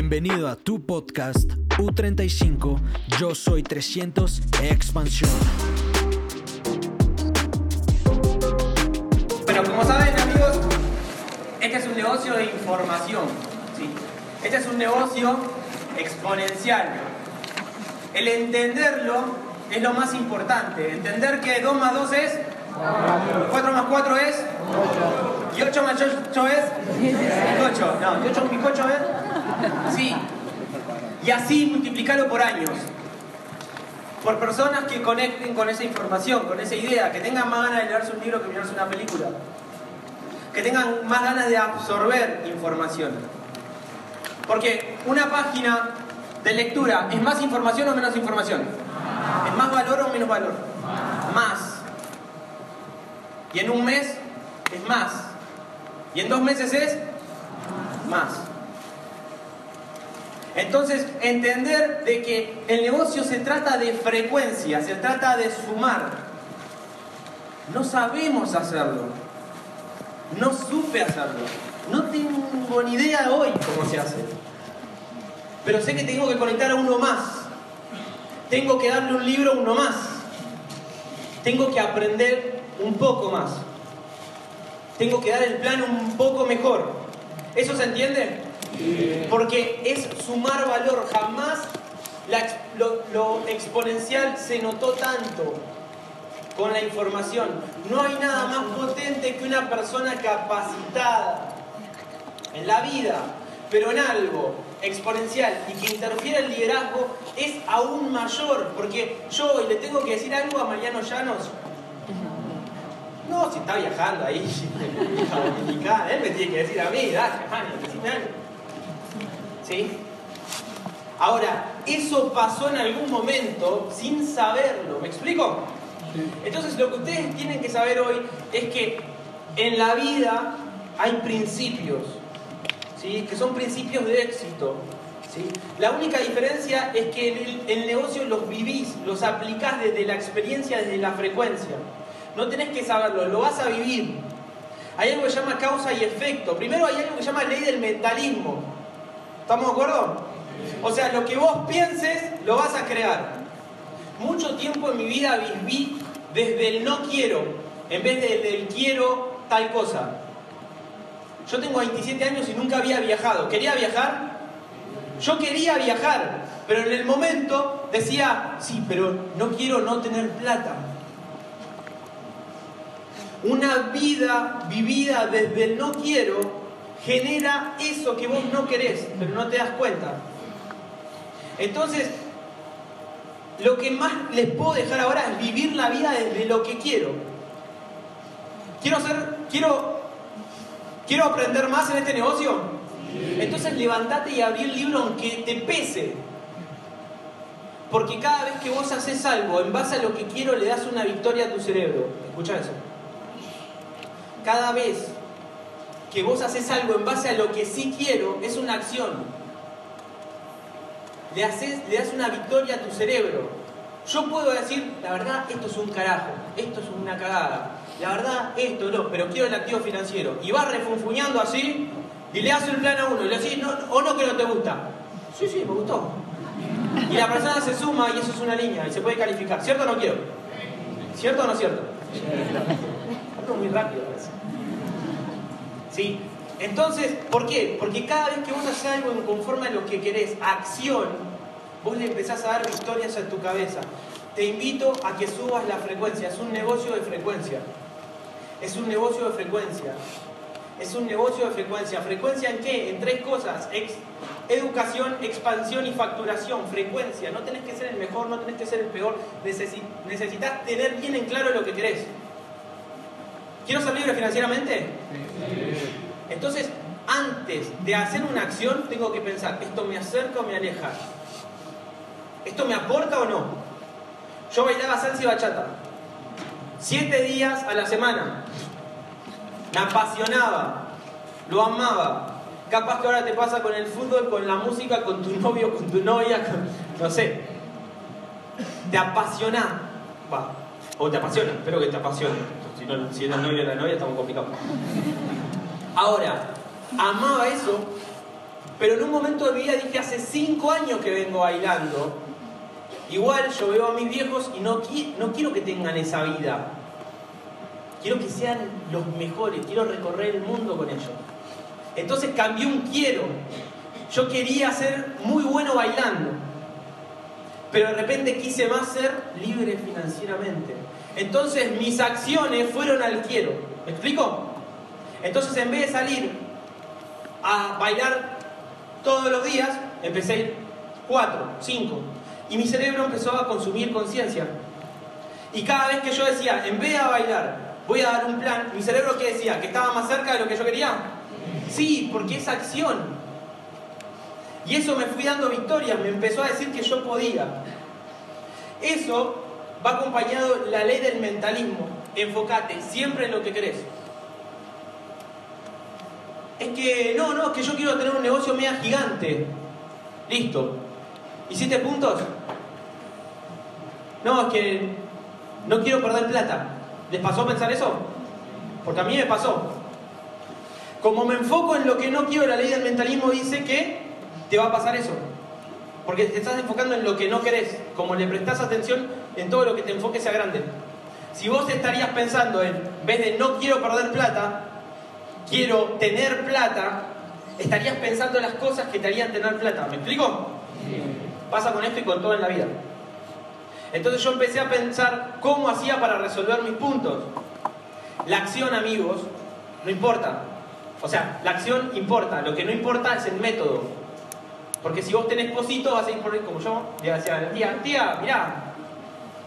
Bienvenido a tu podcast U35, yo soy 300 Expansión. Bueno, como saben amigos, este es un negocio de información. ¿sí? Este es un negocio exponencial. El entenderlo es lo más importante. Entender que 2 más 2 es 4 más 4 es y 8 más 8 es bizcocho. No, y 8 un bizcocho es sí. Y así multiplicarlo por años. Por personas que conecten con esa información, con esa idea, que tengan más ganas de leerse un libro que mirarse una película. Que tengan más ganas de absorber información. Porque una página de lectura es más información o menos información. ¿Es más valor o menos valor? Más. Y en un mes es más. Y en dos meses es más. Entonces, entender de que el negocio se trata de frecuencia, se trata de sumar. No sabemos hacerlo. No supe hacerlo. No tengo ni idea hoy cómo se hace. Pero sé que tengo que conectar a uno más. Tengo que darle un libro a uno más. Tengo que aprender un poco más. Tengo que dar el plan un poco mejor. ¿Eso se entiende? Porque es sumar valor. Jamás lo, exponencial se notó tanto con la información. No hay nada más potente que una persona capacitada en la vida, pero en algo exponencial y que interfiere el liderazgo es aún mayor, porque yo hoy le tengo que decir algo a Mariano Llanos. No, si está viajando ahí, él me tiene que decir a mí, dale, Mariano, decime algo. ¿Sí? Ahora, eso pasó en algún momento sin saberlo, ¿me explico? Entonces lo que ustedes tienen que saber hoy es que en la vida hay principios, ¿sí? que son principios de éxito. ¿sí? La única diferencia es que en el, el, negocio los vivís, los aplicás desde la experiencia, desde la frecuencia. No tenés que saberlo, lo vas a vivir. Hay algo que se llama causa y efecto. Primero hay algo que se llama ley del mentalismo. ¿Estamos de acuerdo? O sea, lo que vos pienses, lo vas a crear. Mucho tiempo en mi vida viví desde el no quiero, en vez del el quiero tal cosa. Yo tengo 27 años y nunca había viajado. ¿Quería viajar? Yo quería viajar, pero en el momento decía, sí, pero no quiero no tener plata. Una vida vivida desde el no quiero genera eso que vos no querés, pero no te das cuenta. Entonces, lo que más les puedo dejar ahora es vivir la vida desde lo que quiero. Quiero hacer, quiero, quiero aprender más en este negocio. Entonces levantate y abrí el libro aunque te pese. Porque cada vez que vos haces algo en base a lo que quiero, le das una victoria a tu cerebro. Escucha eso. Cada vez que vos haces algo en base a lo que sí quiero, es una acción le, haces, le das una victoria a tu cerebro. Yo puedo decir, la verdad, esto es un carajo, esto es una cagada, la verdad, esto no, pero quiero el activo financiero. Y vas refunfuñando así, y le haces el plan a uno, y le decís, no, o no que no te gusta. Sí, sí, me gustó. Y la persona se suma y eso es una línea, y se puede calificar. ¿Cierto o no quiero? ¿Cierto o no cierto? Algo muy rápido. Sí, entonces, ¿por qué? Porque cada vez que vos haces algo en conforme a lo que querés, acción, vos le empezás a dar victorias a tu cabeza. Te invito a que subas la frecuencia. Es un negocio de frecuencia. Es un negocio de frecuencia. Es un negocio de frecuencia. ¿Frecuencia en qué? En tres cosas. Ex educación, expansión y facturación. Frecuencia. No tenés que ser el mejor, no tenés que ser el peor. Necesi necesitas tener bien en claro lo que querés. ¿Quiero ser libre financieramente? Entonces, antes de hacer una acción, tengo que pensar, ¿esto me acerca o me aleja? ¿Esto me aporta o no? Yo bailaba salsa y bachata. Siete días a la semana. Me apasionaba. Lo amaba. Capaz que ahora te pasa con el fútbol, con la música, con tu novio, con tu novia, con... no sé. Te apasiona. Va. O te apasiona, espero que te apasione. No, si eres novio o la novia, estamos complicados. Ahora, amaba eso Pero en un momento de mi vida dije, hace cinco años que vengo bailando. Igual yo veo a mis viejos y no, no quiero que tengan esa vida. Quiero que sean los mejores, quiero recorrer el mundo con ellos. Entonces cambié un quiero. Yo quería ser muy bueno bailando, pero de repente quise más ser libre financieramente. Entonces mis acciones fueron al quiero. ¿Me explico? Entonces en vez de salir a bailar todos los días, empecé a ir cuatro, cinco. Y mi cerebro empezó a consumir conciencia. Y cada vez que yo decía, en vez de bailar, voy a dar un plan, mi cerebro que decía, que estaba más cerca de lo que yo quería. Sí, porque es acción. Y eso me fui dando victoria, me empezó a decir que yo podía. Eso va acompañado la ley del mentalismo. Enfócate siempre en lo que querés. Es que, no, no, es que yo quiero tener un negocio mega gigante. Listo. ¿Hiciste puntos? No, es que no quiero perder plata. ¿Les pasó pensar eso? Porque a mí me pasó. Como me enfoco en lo que no quiero, la ley del mentalismo dice que te va a pasar eso. Porque te estás enfocando en lo que no querés. Como le prestás atención en todo lo que te enfoque sea grande. Si vos estarías pensando en, en vez de no quiero perder plata, quiero tener plata, estarías pensando en las cosas que te harían tener plata. ¿Me explico? Pasa con esto y con todo en la vida. Entonces yo empecé a pensar cómo hacía para resolver mis puntos. La acción, amigos, no importa. O sea, la acción importa, lo que no importa es el método. Porque si vos tenés cositos, vas a ir por ahí como yo, le decía a la tía, tía, mirá,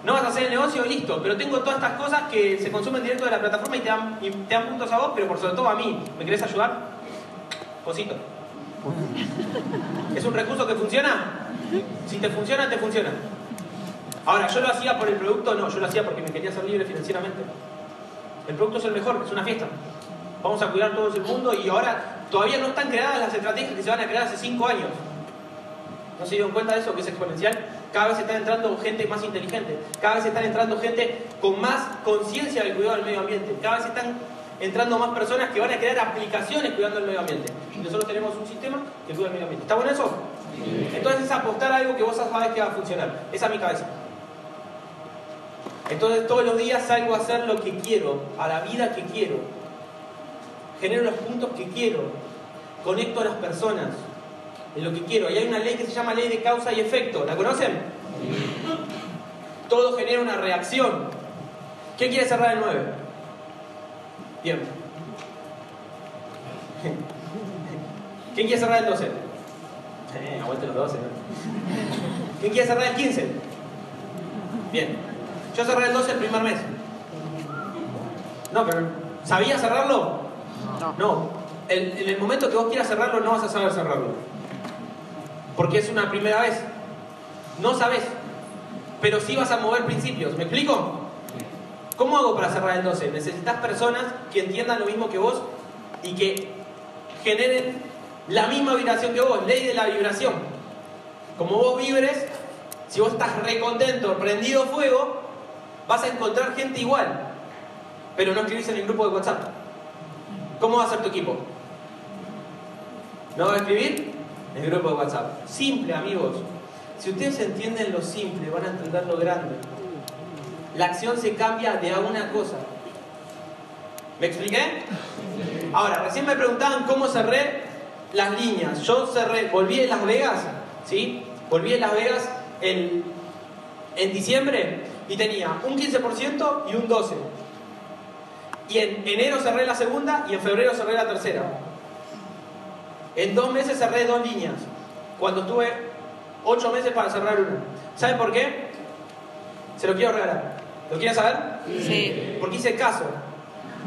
no vas a hacer el negocio, listo, pero tengo todas estas cosas que se consumen directo de la plataforma y te dan, y te dan puntos a vos, pero por sobre todo a mí. ¿Me querés ayudar? Cosito. ¿Es un recurso que funciona? Si te funciona, te funciona. Ahora, ¿yo lo hacía por el producto? No, yo lo hacía porque me quería ser libre financieramente. El producto es el mejor, es una fiesta. Vamos a cuidar todo el mundo y ahora todavía no están creadas las estrategias que se van a crear hace 5 años. ¿No se dieron cuenta de eso? Que es exponencial. Cada vez están entrando gente más inteligente. Cada vez están entrando gente con más conciencia del cuidado del medio ambiente. Cada vez están entrando más personas que van a crear aplicaciones cuidando el medio ambiente. Y nosotros tenemos un sistema que cuida el medio ambiente. ¿Está bueno eso? Entonces es apostar a algo que vos sabés que va a funcionar. Esa es mi cabeza. Entonces todos los días salgo a hacer lo que quiero, a la vida que quiero. Genero los puntos que quiero. Conecto a las personas en lo que quiero. Y hay una ley que se llama ley de causa y efecto. ¿La conocen? Todo genera una reacción. ¿Qué quiere cerrar el 9? Bien. ¿Quién quiere cerrar el 12? Eh, aguante los 12. ¿Quién quiere cerrar el 15? Bien. Yo cerré el 12 el primer mes. No, pero ¿sabía cerrarlo? No. No. en el momento que vos quieras cerrarlo, no vas a saber cerrarlo. Porque es una primera vez. No sabes. Pero sí vas a mover principios. ¿Me explico? ¿Cómo hago para cerrar el 12? Necesitas personas que entiendan lo mismo que vos y que generen la misma vibración que vos, ley de la vibración. Como vos vibres, si vos estás recontento, prendido fuego, vas a encontrar gente igual, pero no escribís en el grupo de WhatsApp. ¿Cómo va a ser tu equipo? ¿No va a escribir? El grupo de WhatsApp. Simple, amigos. Si ustedes entienden lo simple, van a entender lo grande. La acción se cambia de a una cosa. ¿Me expliqué? Ahora, recién me preguntaban cómo cerré las líneas. Yo cerré, volví en Las Vegas, ¿sí? Volví en Las Vegas en, en diciembre y tenía un 15% y un 12%. Y en enero cerré la segunda y en febrero cerré la tercera. En dos meses cerré dos líneas, cuando tuve ocho meses para cerrar una. ¿Saben por qué? Se lo quiero regalar. ¿Lo quieren saber? Sí. Porque hice caso.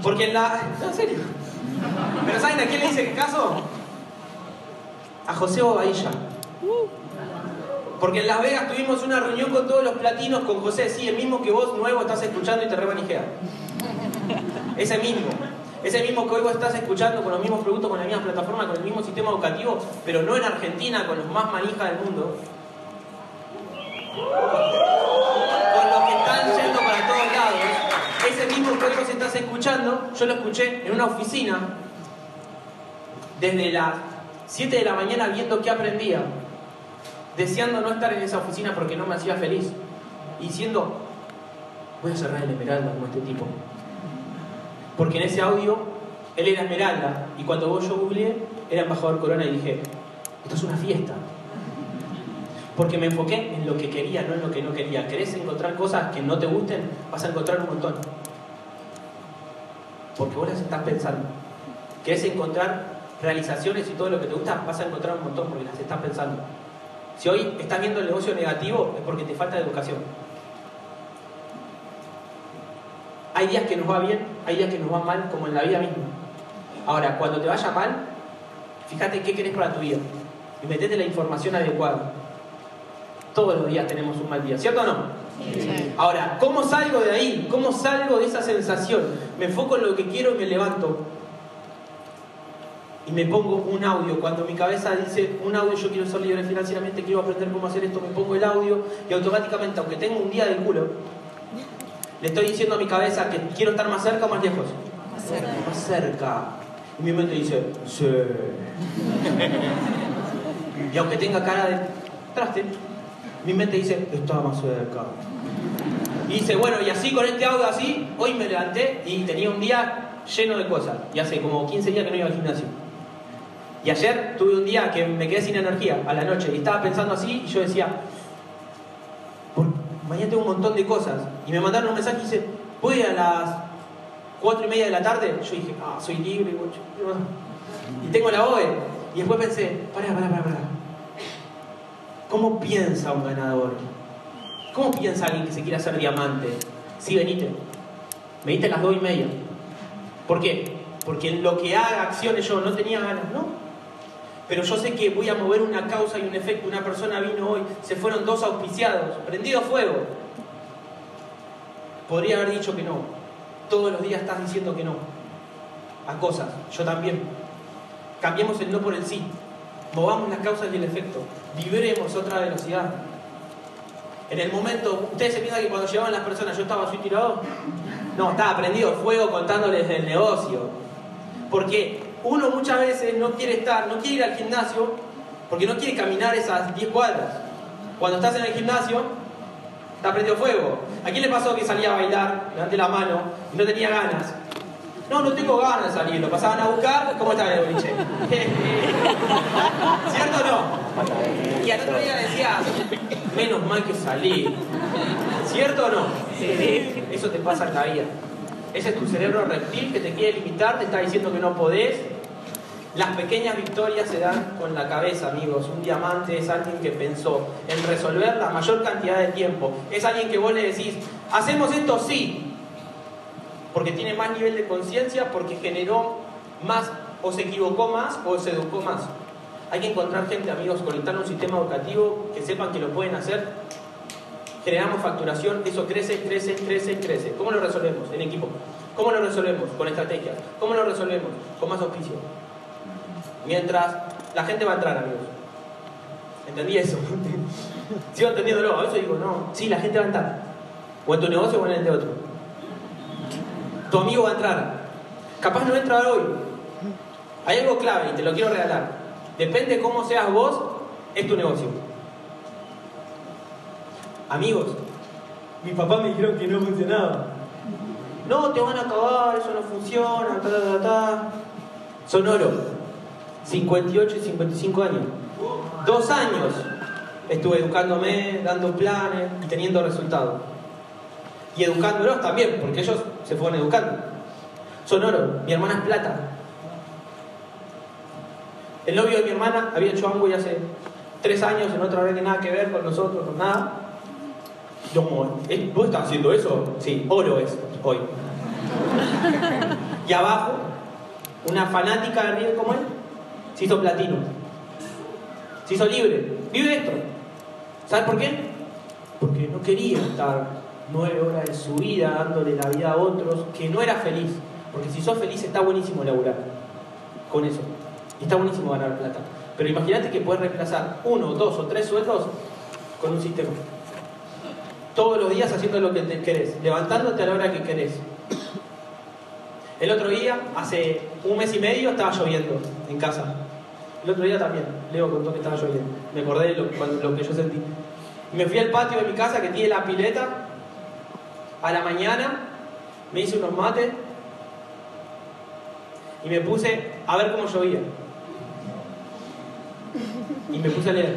Porque en la... No, en serio. ¿Pero saben a quién le hice caso? A José Bobadilla. Porque en Las Vegas tuvimos una reunión con todos los platinos con José, sí, el mismo que vos nuevo estás escuchando y te remanijea. Ese mismo. Ese mismo que hoy vos estás escuchando con los mismos productos, con la misma plataforma, con el mismo sistema educativo, pero no en Argentina, con los más manijas del mundo. Con los que están yendo para todos lados. Ese mismo que hoy vos estás escuchando, yo lo escuché en una oficina desde las 7 de la mañana viendo qué aprendía, deseando no estar en esa oficina porque no me hacía feliz, y diciendo, voy a cerrar el Esmeralda como este tipo. Porque en ese audio él era Esmeralda, y cuando vos yo googleé, era embajador Corona y dije, esto es una fiesta. Porque me enfoqué en lo que quería, no en lo que no quería. ¿Querés encontrar cosas que no te gusten? Vas a encontrar un montón. Porque vos las estás pensando. ¿Querés encontrar realizaciones y todo lo que te gusta? Vas a encontrar un montón porque las estás pensando. Si hoy estás viendo el negocio negativo es porque te falta educación. Hay días que nos va bien, hay días que nos va mal, como en la vida misma. Ahora, cuando te vaya mal, fíjate qué querés para tu vida y metete la información adecuada. Todos los días tenemos un mal día, ¿cierto o no? Ahora, ¿cómo salgo de ahí? ¿Cómo salgo de esa sensación? Me enfoco en lo que quiero y me levanto. Y me pongo un audio. Cuando mi cabeza dice un audio, yo quiero ser libre financieramente, quiero aprender cómo hacer esto, me pongo el audio y automáticamente, aunque tengo un día de culo, le estoy diciendo a mi cabeza que quiero estar más cerca o más lejos. Más cerca. Más cerca. Y mi mente dice, sí. y aunque tenga cara de traste, mi mente dice, está más cerca. Y dice, bueno, y así con este audio así, hoy me levanté y tenía un día lleno de cosas. Y hace como 15 días que no iba al gimnasio. Y ayer tuve un día que me quedé sin energía a la noche y estaba pensando así y yo decía, "Por- mañana tengo un montón de cosas. Y me mandaron un mensaje y dice, voy a las 4 y media de la tarde. Yo dije, ah, soy libre. guacho". Y tengo la OE. Y después pensé, pará, pará, pará, pará. ¿Cómo piensa un ganador? ¿Cómo piensa alguien que se quiere hacer diamante? Sí, venite. Me diste las 2 y media. ¿Por qué? Porque en lo que haga acciones yo no tenía ganas, ¿no? Pero yo sé que voy a mover una causa y un efecto. Una persona vino hoy, se fueron dos auspiciados, prendido fuego. Podría haber dicho que no. Todos los días estás diciendo que no. A cosas. Yo también. Cambiemos el no por el sí. Movamos las causas y el efecto. Vibremos a otra velocidad. En el momento, ustedes se piensan que cuando llevaban las personas yo estaba así tirado. No, estaba prendido fuego contándoles del negocio. Porque uno muchas veces no quiere estar, no quiere ir al gimnasio porque no quiere caminar esas 10 cuadras. Cuando estás en el gimnasio, está prendido fuego. ¿A quién le pasó que salía a bailar, levanté la mano y no tenía ganas? No, no tengo ganas de salir, lo pasaban a buscar, ¿cómo está el boliche? ¿Cierto o no? Y al otro día decía, menos mal que salí. ¿Cierto o no? Eso te pasa en la vida. Ese es tu cerebro reptil que te quiere limitar, te está diciendo que no podés. Las pequeñas victorias se dan con la cabeza, amigos. Un diamante es alguien que pensó en resolver la mayor cantidad de tiempo. Es alguien que vos le decís, hacemos esto sí, porque tiene más nivel de conciencia, porque generó más, o se equivocó más, o se educó más. Hay que encontrar gente, amigos, conectar un sistema educativo que sepan que lo pueden hacer. Generamos facturación, eso crece, crece, crece, crece. ¿Cómo lo resolvemos? En equipo. ¿Cómo lo resolvemos? Con estrategias. ¿Cómo lo resolvemos? Con más auspicio. Mientras la gente va a entrar, amigos. ¿Entendí eso? Sigo entendiéndolo. A veces digo, no, sí, la gente va a entrar. O en tu negocio o en el de otro. Tu amigo va a entrar. Capaz no entra hoy. Hay algo clave y te lo quiero regalar. Depende cómo seas vos, es tu negocio. Amigos, mi papá me dijeron que no funcionaba. No, te van a acabar, eso no funciona, ta, ta, ta, ta. Sonoro, 58 y 55 años. Dos años estuve educándome, dando planes y teniendo resultados. Y educándolos también, porque ellos se fueron educando. Sonoro, mi hermana es plata. El novio de mi hermana había hecho algo ya hace tres años en otra vez que nada que ver con nosotros, con nada. Yo, ¿eh? ¿vos estás haciendo eso? Sí, oro es hoy. Y abajo, una fanática de River como él, se hizo platino. Se hizo libre. Vive esto. ¿Sabes por qué? Porque no quería estar nueve horas de su vida dándole la vida a otros, que no era feliz. Porque si sos feliz está buenísimo laburar con eso. Y está buenísimo ganar plata. Pero imagínate que puedes reemplazar uno, dos o tres sueldos con un sistema. Todos los días haciendo lo que te querés, levantándote a la hora que querés. El otro día, hace un mes y medio, estaba lloviendo en casa. El otro día también, Leo contó que estaba lloviendo. Me acordé de lo, que yo sentí. Me fui al patio de mi casa que tiene la pileta. A la mañana me hice unos mates y me puse a ver cómo llovía. Y me puse a leer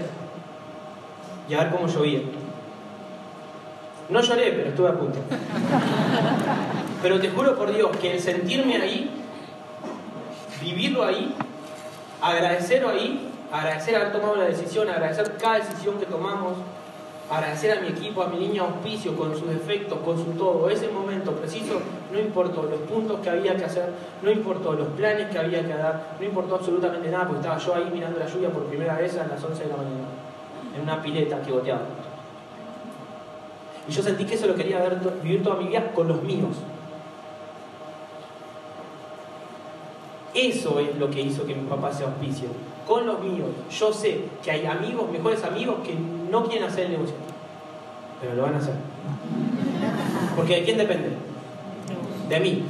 y a ver cómo llovía. No lloré, pero estuve a punto. Pero te juro por Dios que el sentirme ahí, vivirlo ahí, agradecerlo ahí, agradecer haber tomado la decisión, agradecer cada decisión que tomamos, agradecer a mi equipo, a mi niña auspicio con sus defectos, con su todo. Ese momento preciso no importó los puntos que había que hacer, no importó los planes que había que dar, no importó absolutamente nada porque estaba yo ahí mirando la lluvia por primera vez a las 11 de la mañana, en una pileta que goteaba. Y yo sentí que eso lo quería ver, vivir toda mi vida con los míos. Eso es lo que hizo que mi papá sea auspicio. Con los míos. Yo sé que hay amigos, mejores amigos, que no quieren hacer el negocio. Pero lo van a hacer. Porque ¿de quién depende? De mí.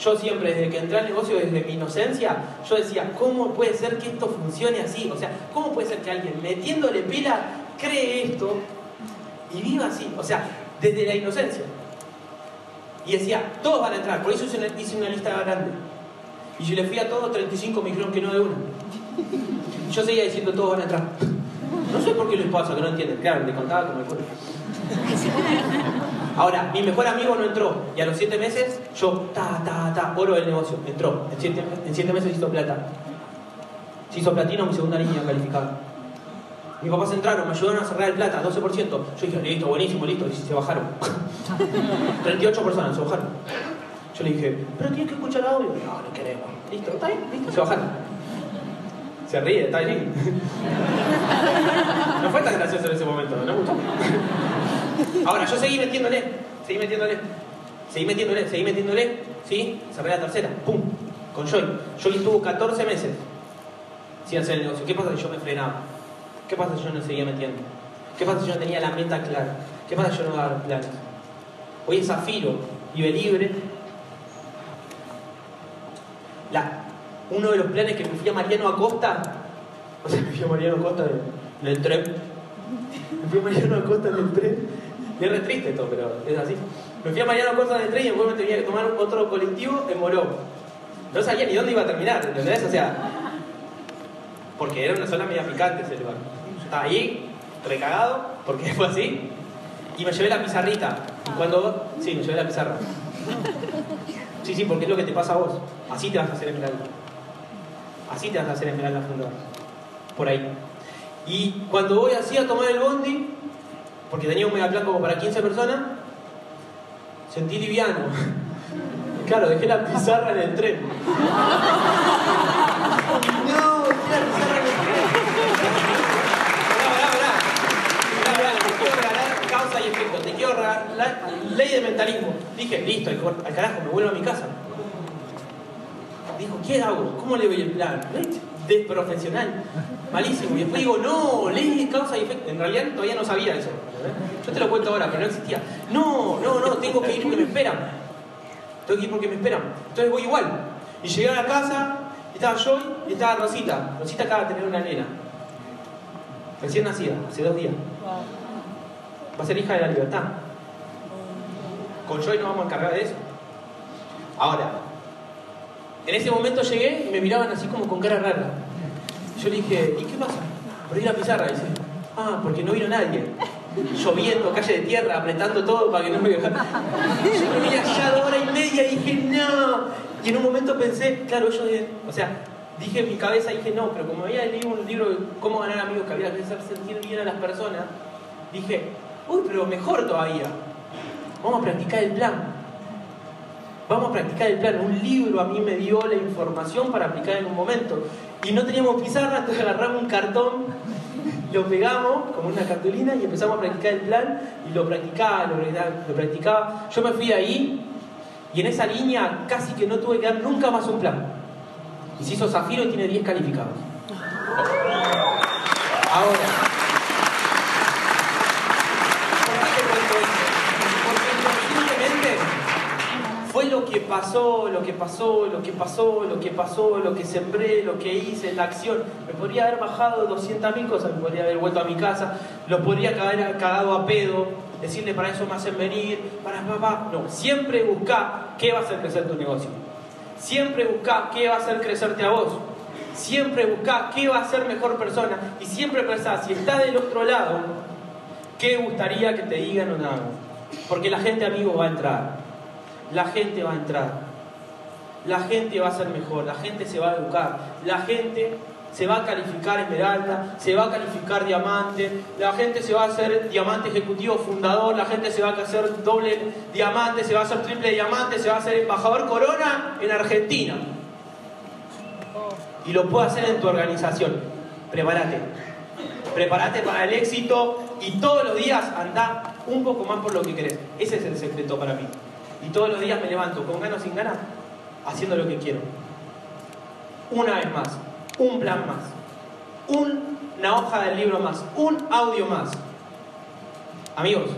Yo siempre, desde que entré al negocio, desde mi inocencia, yo decía, ¿cómo puede ser que esto funcione así? O sea, ¿cómo puede ser que alguien metiéndole pila cree esto y viva así? O sea, desde la inocencia. Y decía, todos van a entrar. Por eso hice una lista grande. Y yo le fui a todos, 35 me dijeron que no de uno. Y yo seguía diciendo, todos van a entrar. No sé por qué les pasa, que no entienden. Claro, le contaba como cuerpo. Ahora, mi mejor amigo no entró. Y a los 7 meses, yo, ta, ta, ta, oro del negocio. Entró. En 7 en siete meses hizo plata. Se hizo platino mi segunda línea calificada. Mis papás entraron, me ayudaron a cerrar el plata, 12%. Yo dije, listo, buenísimo, listo. Y se bajaron. 38 personas se bajaron. Yo le dije, pero tienes que escuchar audio. No, no queremos. Listo, está bien, listo. Se bajaron. Se ríe, está bien. No fue tan gracioso en ese momento, no gustó. Ahora, yo seguí metiéndole, seguí metiéndole, seguí metiéndole, seguí metiéndole, ¿sí? Cerré la tercera, ¡pum! Con Joy. Joy estuvo 14 meses sin hacer el negocio. ¿Qué pasa si yo me frenaba? ¿Qué pasa si yo no seguía metiendo? ¿Qué pasa si yo no tenía la meta clara? ¿Qué pasa si yo no daba planes? Hoy es Zafiro, vive libre. Uno de los planes que me fui a Mariano Acosta, o sea, me fui a Mariano Acosta del, tren. Me fui a Mariano Acosta del tren. es re triste esto, pero es así. Me fui a Mariano Acosta del tren y después me tenía que tomar otro colectivo en Moró. No sabía ni dónde iba a terminar, ¿entendés? O sea, porque era una zona media picante ese lugar estaba ahí, recagado, porque fue así, y me llevé la pizarrita. Y cuando. Sí, me llevé la pizarra. Sí, sí, porque es lo que te pasa a vos. Así te vas a hacer esmeralda. Así te vas a hacer esmeralda fundador. Por ahí. Y cuando voy así a tomar el bondi, porque tenía un megaplan como para 15 personas, sentí liviano. Claro, dejé la pizarra en el tren. No, dejé la pizarra en el tren quiero regalar causa y efecto, te quiero regalar la ley de mentalismo. Dije, listo, al carajo, me vuelvo a mi casa. Dijo, ¿qué hago? ¿Cómo le doy el plan? Desprofesional, malísimo. Y después digo, no, ley de causa y efecto. En realidad todavía no sabía eso. Yo te lo cuento ahora, pero no existía. No, no, no, tengo que ir porque me esperan. Tengo que ir porque me esperan. Entonces voy igual. Y llegué a la casa, y estaba Joy y estaba Rosita. Rosita acaba de tener una nena. Recién nacida, hace dos días va a ser hija de la libertad. Con Joy nos vamos a encargar de eso. Ahora, en ese momento llegué y me miraban así como con cara rara. Yo le dije, ¿y qué pasa? Perdí la pizarra. Dice, ah, porque no vino nadie. Lloviendo, calle de tierra, apretando todo para que no me Yo me miré allá hora y media y dije, no. Y en un momento pensé, claro, yo, o sea, dije en mi cabeza, dije, no, pero como había leído un libro de cómo ganar amigos que había que hacer sentir bien a las personas, dije, Uy, pero mejor todavía. Vamos a practicar el plan. Vamos a practicar el plan. Un libro a mí me dio la información para aplicar en un momento. Y no teníamos pizarra, entonces agarramos un cartón, lo pegamos como una cartulina y empezamos a practicar el plan y lo practicaba, lo, lo practicaba. Yo me fui de ahí y en esa línea casi que no tuve que dar nunca más un plan. Y se hizo Zafiro y tiene 10 calificados. Ahora, fue lo que pasó, lo que pasó, lo que pasó, lo que pasó, lo que sembré, lo que hice, la acción. Me podría haber bajado 200.000 cosas, me podría haber vuelto a mi casa, lo podría haber cagado a pedo, decirle para eso me hacen venir, para papá. No, siempre busca qué va a hacer crecer tu negocio. Siempre busca qué va a hacer crecerte a vos. Siempre busca qué va a ser mejor persona. Y siempre pensá, si estás del otro lado, ¿qué gustaría que te digan o nada? Porque la gente, amigo, va a entrar. La gente va a entrar. La gente va a ser mejor. La gente se va a educar. La gente se va a calificar esmeralda, se va a calificar diamante, la gente se va a hacer diamante ejecutivo fundador, la gente se va a hacer doble diamante, se va a hacer triple diamante, se va a hacer embajador corona en Argentina. Y lo puede hacer en tu organización. Prepárate. Prepárate para el éxito y todos los días anda un poco más por lo que querés. Ese es el secreto para mí. Y todos los días me levanto con ganas o sin ganas, haciendo lo que quiero. Una vez más, un plan más, una hoja del libro más, un audio más. Amigos,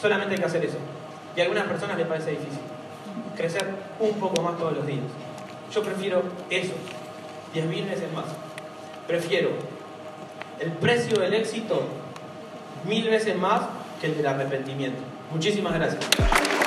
solamente hay que hacer eso. Y a algunas personas les parece difícil. Crecer un poco más todos los días. Yo prefiero eso, diez mil veces más. Prefiero el precio del éxito mil veces más que el del arrepentimiento. Muchísimas gracias.